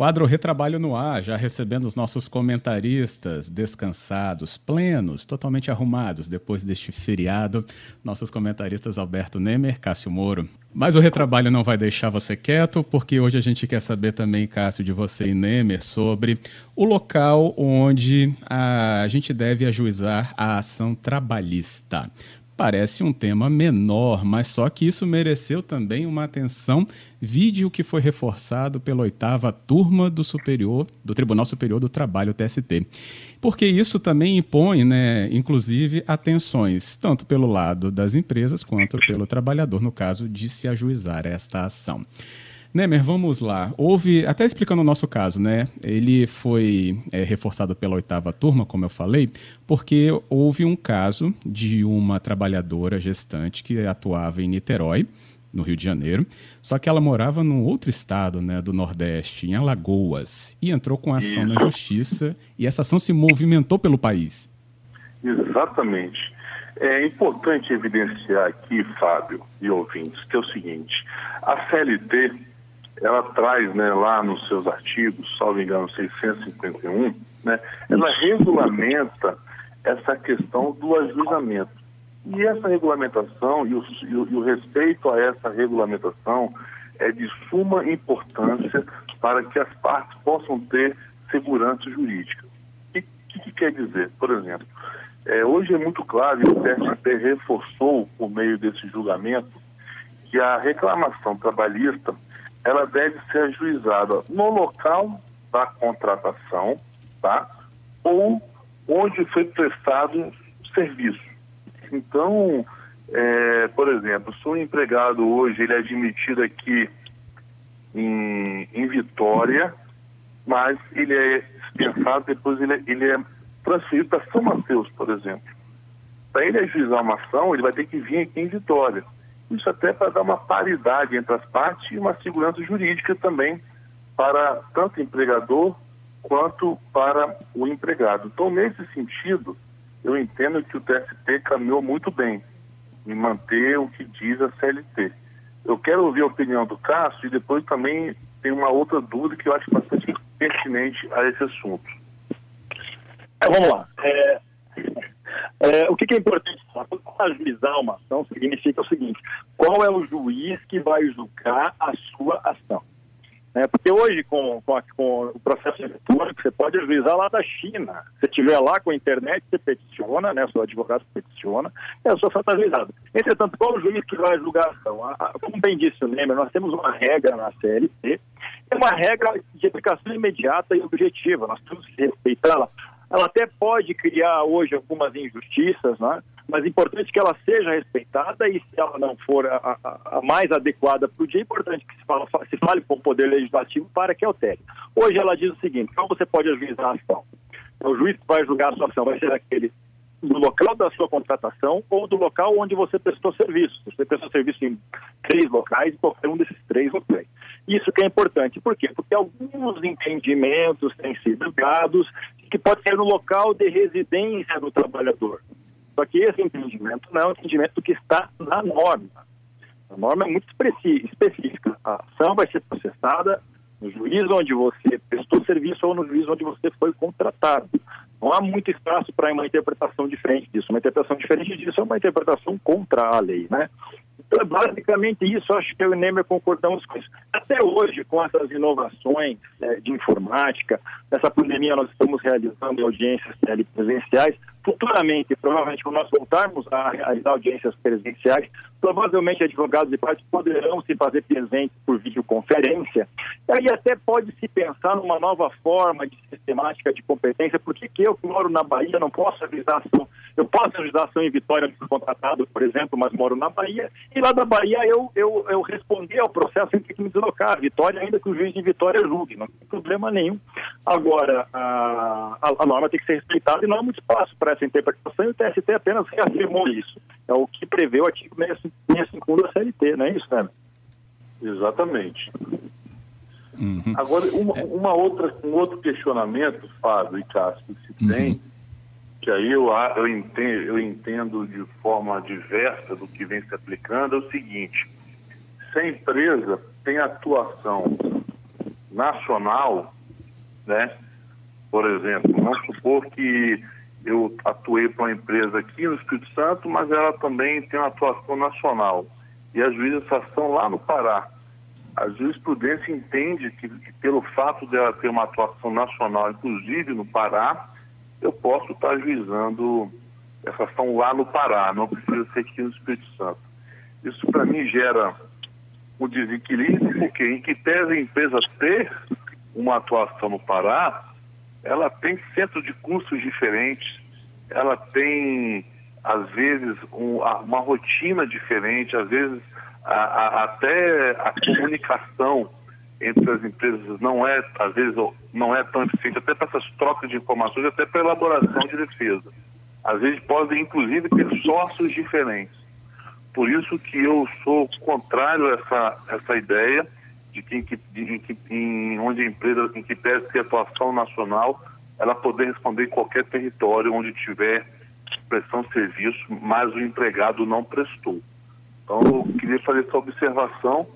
Quadro Retrabalho no ar, já recebendo os nossos comentaristas descansados, plenos, totalmente arrumados depois deste feriado. Nossos comentaristas Alberto Nemer, Cássio Moro. Mas o Retrabalho não vai deixar você quieto, porque hoje a gente quer saber também, Cássio, de você e Nemer, sobre o local onde a gente deve ajuizar a ação trabalhista parece um tema menor, mas só que isso mereceu também uma atenção, vídeo que foi reforçado pela oitava turma do Superior, do Tribunal Superior do Trabalho, TST. Porque isso também impõe, né, inclusive, atenções, tanto pelo lado das empresas quanto pelo trabalhador, no caso de se ajuizar esta ação. Nemer, vamos lá. Houve, até explicando o nosso caso, né? Ele foi é, reforçado pela oitava turma, como eu falei, porque houve um caso de uma trabalhadora gestante que atuava em Niterói, no Rio de Janeiro, só que ela morava num outro estado, né, do Nordeste, em Alagoas, e entrou com ação Isso. na justiça, e essa ação se movimentou pelo país. Exatamente. É importante evidenciar aqui, Fábio e ouvintes, que é o seguinte: a CLT ela traz né, lá nos seus artigos, salvo engano, 651, né, ela regulamenta essa questão do ajuizamento. E essa regulamentação e o, e o, respeito a essa regulamentação é de suma importância para que as partes possam ter segurança jurídica. O que, que, que, quer dizer? Por exemplo, é, hoje é muito claro, e o TST reforçou por meio desse julgamento, que a reclamação trabalhista ela deve ser ajuizada no local da contratação, tá? Ou onde foi prestado o serviço. Então, é, por exemplo, se um empregado hoje ele é admitido aqui em, em Vitória, mas ele é dispensado, depois ele é, ele é transferido para São Mateus, por exemplo. Para ele ajuizar uma ação, ele vai ter que vir aqui em Vitória. Isso até para dar uma paridade entre as partes e uma segurança jurídica também para tanto o empregador quanto para o empregado. Então, nesse sentido, eu entendo que o TST caminhou muito bem em manter o que diz a CLT. Eu quero ouvir a opinião do Cássio e depois também tem uma outra dúvida que eu acho bastante pertinente a esse assunto. É, vamos lá. É, é, o que, que, é importante falar? Quando ajuizar uma ação, significa o seguinte: qual é o juiz que vai julgar a sua ação? É, porque hoje, com, com, a, com, o processo eletrônico, você pode ajuizar lá da China. Se estiver lá com a internet, você peticiona, né, seu advogado peticiona, e a sua ajuizada. Entretanto, qual o juiz que vai julgar a ação? A, a, como bem disse o Nemer, nós temos uma regra na CLT, é uma regra de aplicação imediata e objetiva. Nós temos que respeitá-la ela até pode criar hoje algumas injustiças, né? mas é importante que ela seja respeitada e se ela não for a, a, a mais adequada para o dia, é importante que se, fala, se fale com o Poder Legislativo para que altere. Hoje ela diz o seguinte, então você pode ajuizar a ação. O juiz que vai julgar a sua ação vai ser aquele do local da sua contratação ou do local onde você prestou serviço. Você prestou serviço em três locais, qualquer um desses três locais. Isso que é importante. Por quê? Porque alguns entendimentos têm sido dados que pode ser no local de residência do trabalhador. Só que esse entendimento não é um entendimento que está na norma. A norma é muito específica. A ação vai ser processada no juiz onde você prestou serviço ou no juiz onde você foi contratado. Não há muito espaço para uma interpretação diferente disso. Uma interpretação diferente disso é uma interpretação contra a lei, né? Então, é basicamente isso, acho que eu e o Nemer concordamos com isso. Até hoje, com essas inovações é, de informática, nessa pandemia nós estamos realizando audiências presenciais, futuramente, provavelmente, quando nós voltarmos a realizar audiências presenciais, provavelmente advogados e partes poderão se fazer presentes por videoconferência. E aí até pode se pensar numa nova forma de sistemática de competência, porque que eu que moro na Bahia não posso avisar ação, eu posso avisar ação em Vitória de contratado, por exemplo, mas moro na Bahia, e lá da Bahia eu, eu, eu respondi ao processo sem ter que me deslocar a Vitória, ainda que o juiz de Vitória julgue, não tem problema nenhum. Agora, a, a, a norma tem que ser respeitada e não há muito espaço para para essa interpretação e o TST apenas reafirmou isso. É o que prevê o artigo 65 da CLT, não é isso, né? Exatamente. Uhum. Agora, uma, uma, outra, um outro questionamento, Fábio e Cássio, que se tem, uhum. que aí eu, eu, entendo, eu entendo de forma diversa do que vem se aplicando, é o seguinte: se a empresa tem atuação nacional, né? Por exemplo, vamos supor que eu atuei para uma empresa aqui no Espírito Santo, mas ela também tem uma atuação nacional. E a juização lá no Pará. A jurisprudência entende que, que, pelo fato dela ter uma atuação nacional, inclusive no Pará, eu posso estar ajuizando essa ação lá no Pará, não precisa ser aqui no Espírito Santo. Isso para mim gera um desequilíbrio, porque em que pese a empresa ter uma atuação no Pará, ela tem centro de custos diferentes, ela tem, às vezes, um, uma rotina diferente, às vezes a, a, até a comunicação entre as empresas não é, às vezes, não é tão eficiente, até para essas trocas de informações, até para elaboração de defesa. Às vezes podem, inclusive, ter sócios diferentes. Por isso que eu sou contrário a essa, essa ideia de que, em, que, em, onde a empresa, em que pese ter atuação nacional, ela poder responder em qualquer território onde tiver prestação de serviço, mas o empregado não prestou. Então, eu queria fazer essa observação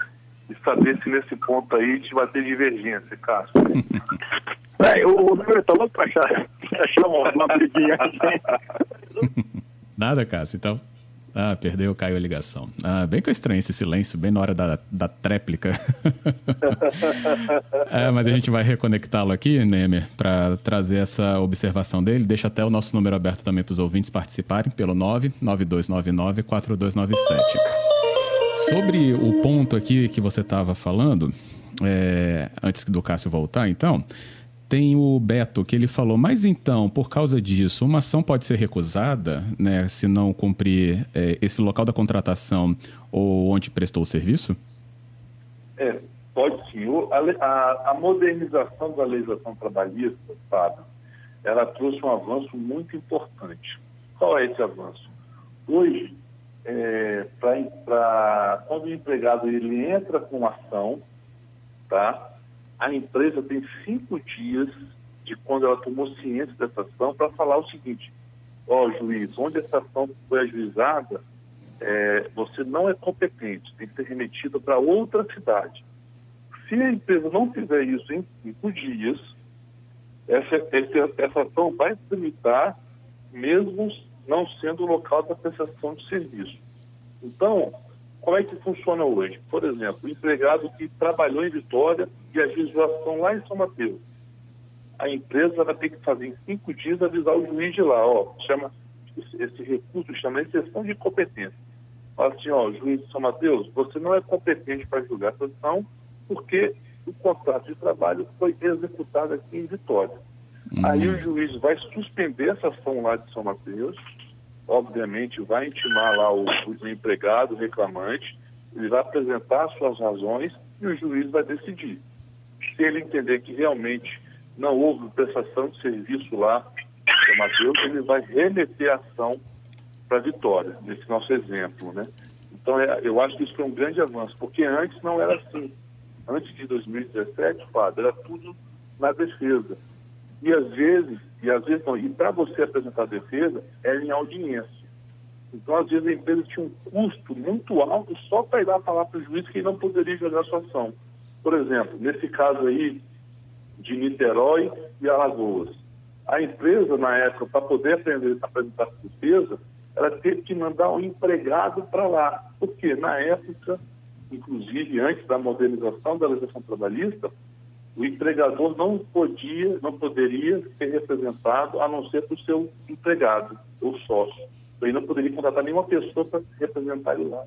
e saber se nesse ponto aí a gente vai ter divergência, Cássio. é, o número está louco para achar, achar uma, uma briguinha assim. Nada, Cássio, então. Ah, perdeu, caiu a ligação. Ah, bem que eu estranho esse silêncio, bem na hora da, da tréplica. é, mas a gente vai reconectá-lo aqui, Nemer, para trazer essa observação dele. Deixa até o nosso número aberto também para os ouvintes participarem pelo 99299-4297. Sobre o ponto aqui que você estava falando, é, antes do Cássio voltar, então, tem o Beto, que ele falou, mas então, por causa disso, uma ação pode ser recusada, né, se não cumprir é, esse local da contratação ou onde prestou o serviço? É, pode sim. O, a, a, modernização da legislação trabalhista, Fábio, ela trouxe um avanço muito importante. Qual é esse avanço? Hoje, é, pra, pra, quando o empregado ele entra com ação, tá? A empresa tem cinco dias de quando ela tomou ciência dessa ação para falar o seguinte: ó, oh, juiz, onde essa ação foi ajuizada, é, você não é competente, tem que ser remetida para outra cidade. Se a empresa não fizer isso em cinco dias, essa, essa, essa ação vai se limitar, mesmo não sendo o local da prestação de serviço. Então, como é que funciona hoje? Por exemplo, o empregado que trabalhou em Vitória e a legislação lá em São Mateus. A empresa vai ter que fazer em cinco dias avisar o juiz de lá, ó, chama esse recurso chama exceção de competência. Fala assim, ó, juiz de São Mateus, você não é competente para julgar essa ação porque o contrato de trabalho foi executado aqui em Vitória. Uhum. Aí o juiz vai suspender essa ação lá de São Mateus, obviamente, vai intimar lá o, o empregado, reclamante, ele vai apresentar suas razões e o juiz vai decidir. Se ele entender que realmente não houve prestação de serviço lá, Mateus, ele vai remeter a ação para a vitória, nesse nosso exemplo, né? Então, é, eu acho que isso foi um grande avanço, porque antes não era assim. Antes de 2017, Fábio, era tudo na defesa. E às vezes, e às vezes não, e para você apresentar a defesa, é em audiência. Então, às vezes, a empresa tinha um custo muito alto só para ir lá falar para o juiz que não poderia jogar a sua ação. Por exemplo, nesse caso aí de Niterói e Alagoas, a empresa, na época, para poder aprender, apresentar a defesa, ela teve que mandar um empregado para lá. Porque, na época, inclusive antes da modernização da legislação trabalhista, o empregador não podia, não poderia ser representado a não ser por seu empregado ou sócio. Ele não poderia contratar nenhuma pessoa para representar ele lá.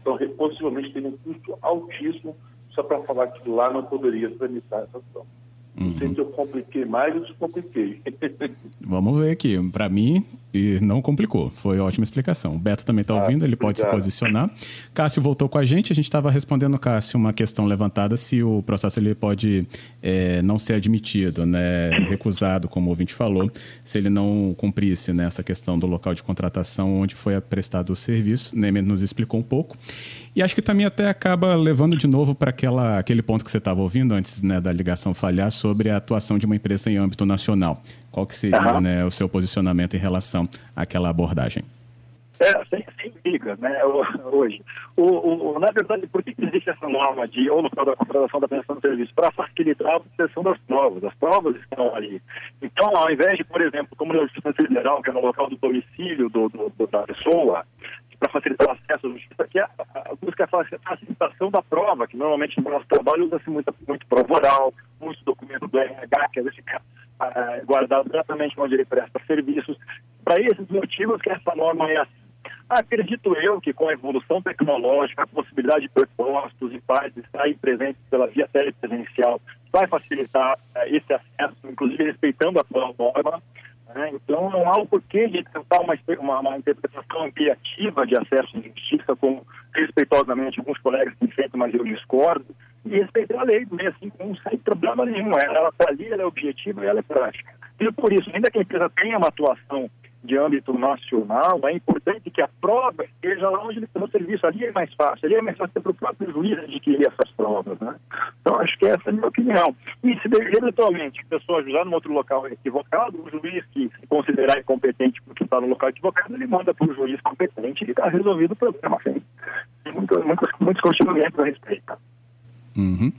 Então, possivelmente tem um custo altíssimo só para falar que lá não poderia tramitar essa ação. Uhum. Não sei uhum. se eu compliquei mais ou descompliquei. Vamos ver aqui. Para mim, não complicou. Foi ótima explicação. O Beto também está ah, ouvindo, ele obrigado. pode se posicionar. Cássio voltou com a gente. A gente estava respondendo, Cássio, uma questão levantada se o processo ele pode é, não ser admitido, né, recusado, como o ouvinte falou, se ele não cumprisse nessa né, questão do local de contratação onde foi prestado o serviço. Nemer nos explicou um pouco. E acho que também até acaba levando de novo para aquele ponto que você estava ouvindo antes né, da ligação falhar sobre a atuação de uma empresa em âmbito nacional. Qual que seria uhum. né, o seu posicionamento em relação àquela abordagem? É, sem, sem liga, né, hoje. O, o, na verdade, por que existe essa norma de ou local da contratação da prestação de serviço? Para facilitar a obtenção das provas. As provas estão ali. Então, ao invés de, por exemplo, como na Justiça Federal, que é no local do domicílio do, do, da pessoa, para facilitar o acesso à justiça, que é busca a facilitação da prova, que normalmente no nosso trabalho usa-se muito, muito prova oral, muito documento do RH, que às vezes fica uh, guardado diretamente onde ele presta serviços. Para esses motivos que essa norma é assim. Acredito eu que com a evolução tecnológica, a possibilidade de prepostos e pais estarem presentes pela via telepresencial vai facilitar uh, esse acesso, inclusive respeitando a atual norma. Né? Então, não há o porquê de tentar uma, uma, uma interpretação ampliativa de acesso à justiça, como respeitosamente alguns colegas têm feito, mas eu discordo, e respeitar a lei do 651 sem problema nenhum. Ela está ali, ela é objetiva e ela é prática. E por isso, ainda que a empresa tenha uma atuação de âmbito nacional, é importante que a prova esteja lá onde ele está no serviço. Ali é mais fácil, ali é mais fácil para o próprio juiz adquirir essas provas. Né? Então, acho que essa é a minha opinião. E se eventualmente a pessoa ajudar num outro local equivocado, o juiz que se considerar incompetente porque está no local equivocado, ele manda para o juiz competente e está resolvido o problema. Assim. Tem muitos, muitos, muitos questionamentos a respeito. Uhum.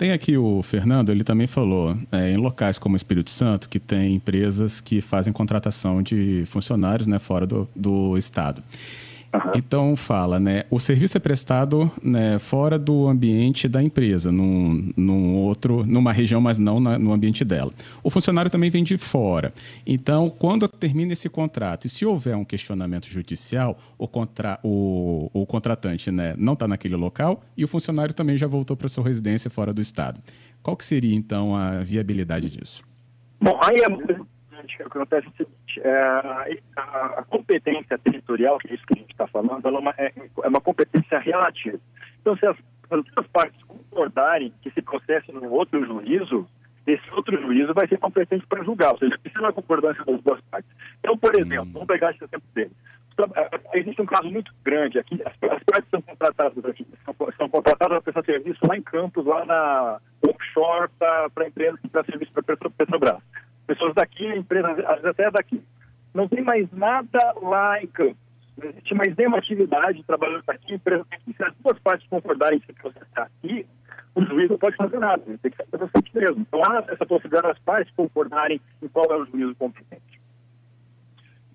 Tem aqui o Fernando, ele também falou, é, em locais como Espírito Santo, que tem empresas que fazem contratação de funcionários né, fora do, do estado. Uhum. Então fala, né? O serviço é prestado né, fora do ambiente da empresa, num, num outro, numa região, mas não na, no ambiente dela. O funcionário também vem de fora. Então, quando termina esse contrato, e se houver um questionamento judicial, o, contra, o, o contratante né, não está naquele local e o funcionário também já voltou para sua residência fora do estado. Qual que seria então a viabilidade disso? Bom, aí é o que acontece seguinte, é, a, competência territorial, que é isso que a gente está falando, é uma, é, é uma competência relativa. Então, se as, as duas partes concordarem que se processe num outro juízo, esse outro juízo vai ser competente para julgar, ou seja, precisa da concordância das duas partes. Então, por exemplo, vamos pegar esse exemplo dele. É, existe um caso muito grande aqui, as, as partes são contratadas aqui, são, são contratadas para prestar serviço lá em Campos, lá na offshore, para a empresa que presta serviço para Petrobras pessoas daqui, empresas às vezes até daqui. Não tem mais nada lá em Campos. Não existe mais nenhuma atividade trabalhando aqui, empresa aqui. Se as duas partes concordarem que você está aqui, o juiz não pode fazer nada, ele tem que ser você mesmo. Então há essa possibilidade das partes concordarem em qual é o juízo competente.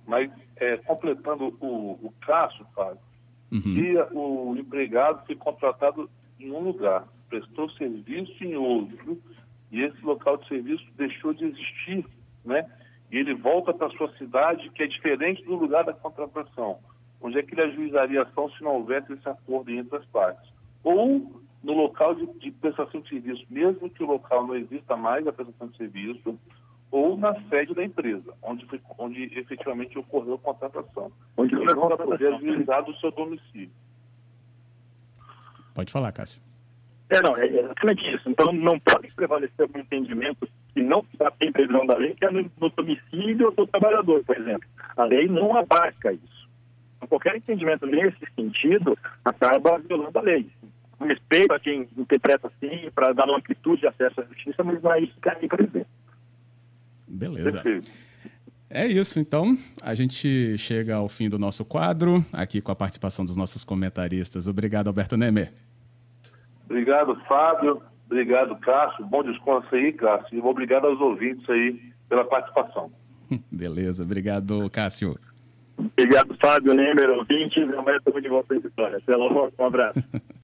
Mas, é, completando o, o caso, Fábio, uhum. se o empregado foi contratado em um lugar, prestou serviço em outro, e esse local de serviço deixou de existir, né? E ele volta para sua cidade, que é diferente do lugar da contratação. Onde é que ele ajuizaria a ação se não houvesse esse acordo entre as partes? Ou no local de, de prestação de serviço, mesmo que o local não exista mais a prestação de serviço, ou na sede da empresa, onde, foi, onde efetivamente ocorreu a contratação. Onde ele vai poder ajuizar do seu domicílio. Pode falar, Cássio. É, não, é exatamente isso. Então, não pode prevalecer um entendimento que não tem previsão da lei, que é no, no domicílio do trabalhador, por exemplo. A lei não abarca isso. Então, qualquer entendimento nesse sentido acaba violando a lei. Respeito a quem interpreta assim, para dar uma amplitude de acesso à justiça, mas não é isso que a lei prevê. Beleza. É isso, então. A gente chega ao fim do nosso quadro, aqui com a participação dos nossos comentaristas. Obrigado, Alberto Nemer. Obrigado, Fábio. Obrigado, Cássio. Bom descanso aí, Cássio. E obrigado aos ouvintes aí pela participação. Beleza. Obrigado, Cássio. Obrigado, Fábio, Nemer, ouvintes. Amanhã estamos de volta à história. Até logo. Um abraço.